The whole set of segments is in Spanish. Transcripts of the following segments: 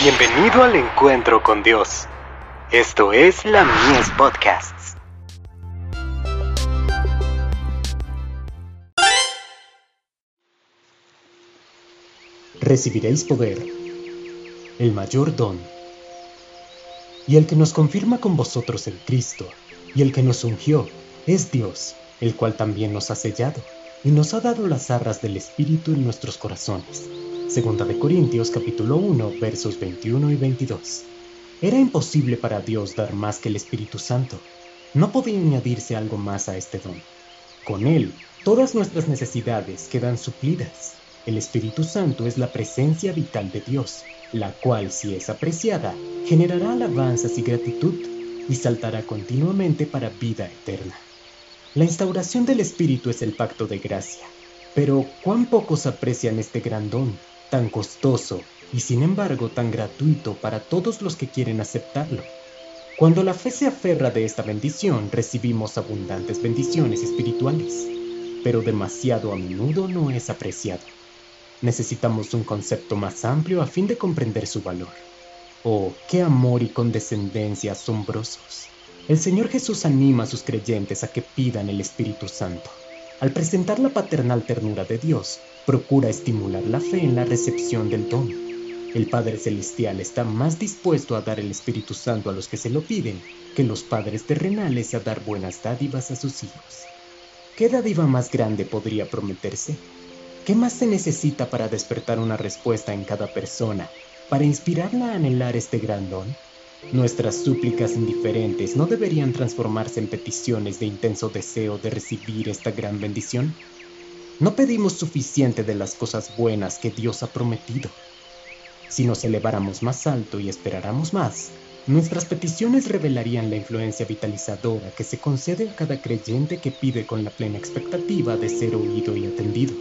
Bienvenido al encuentro con Dios. Esto es la Mies Podcasts. Recibiréis poder, el mayor don, y el que nos confirma con vosotros el Cristo, y el que nos ungió, es Dios, el cual también nos ha sellado, y nos ha dado las arras del Espíritu en nuestros corazones Segunda de Corintios capítulo 1 versos 21 y 22. Era imposible para Dios dar más que el Espíritu Santo. No podía añadirse algo más a este don. Con él, todas nuestras necesidades quedan suplidas. El Espíritu Santo es la presencia vital de Dios, la cual, si es apreciada, generará alabanzas y gratitud y saltará continuamente para vida eterna. La instauración del Espíritu es el pacto de gracia, pero cuán pocos aprecian este gran don tan costoso y sin embargo tan gratuito para todos los que quieren aceptarlo. Cuando la fe se aferra de esta bendición, recibimos abundantes bendiciones espirituales, pero demasiado a menudo no es apreciado. Necesitamos un concepto más amplio a fin de comprender su valor. Oh, qué amor y condescendencia asombrosos. El Señor Jesús anima a sus creyentes a que pidan el Espíritu Santo. Al presentar la paternal ternura de Dios, procura estimular la fe en la recepción del don. El Padre Celestial está más dispuesto a dar el Espíritu Santo a los que se lo piden que los padres terrenales a dar buenas dádivas a sus hijos. ¿Qué dádiva más grande podría prometerse? ¿Qué más se necesita para despertar una respuesta en cada persona, para inspirarla a anhelar este gran don? Nuestras súplicas indiferentes no deberían transformarse en peticiones de intenso deseo de recibir esta gran bendición. No pedimos suficiente de las cosas buenas que Dios ha prometido. Si nos eleváramos más alto y esperáramos más, nuestras peticiones revelarían la influencia vitalizadora que se concede a cada creyente que pide con la plena expectativa de ser oído y atendido.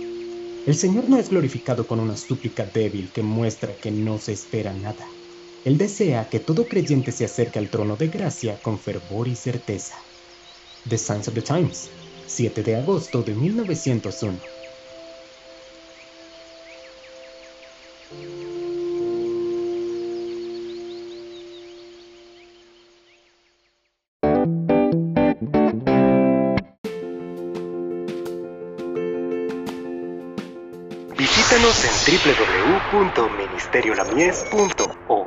El Señor no es glorificado con una súplica débil que muestra que no se espera nada. Él desea que todo creyente se acerque al trono de gracia con fervor y certeza. The Science of the Times, 7 de agosto de 1901. Visítanos en www.ministeriolamies.org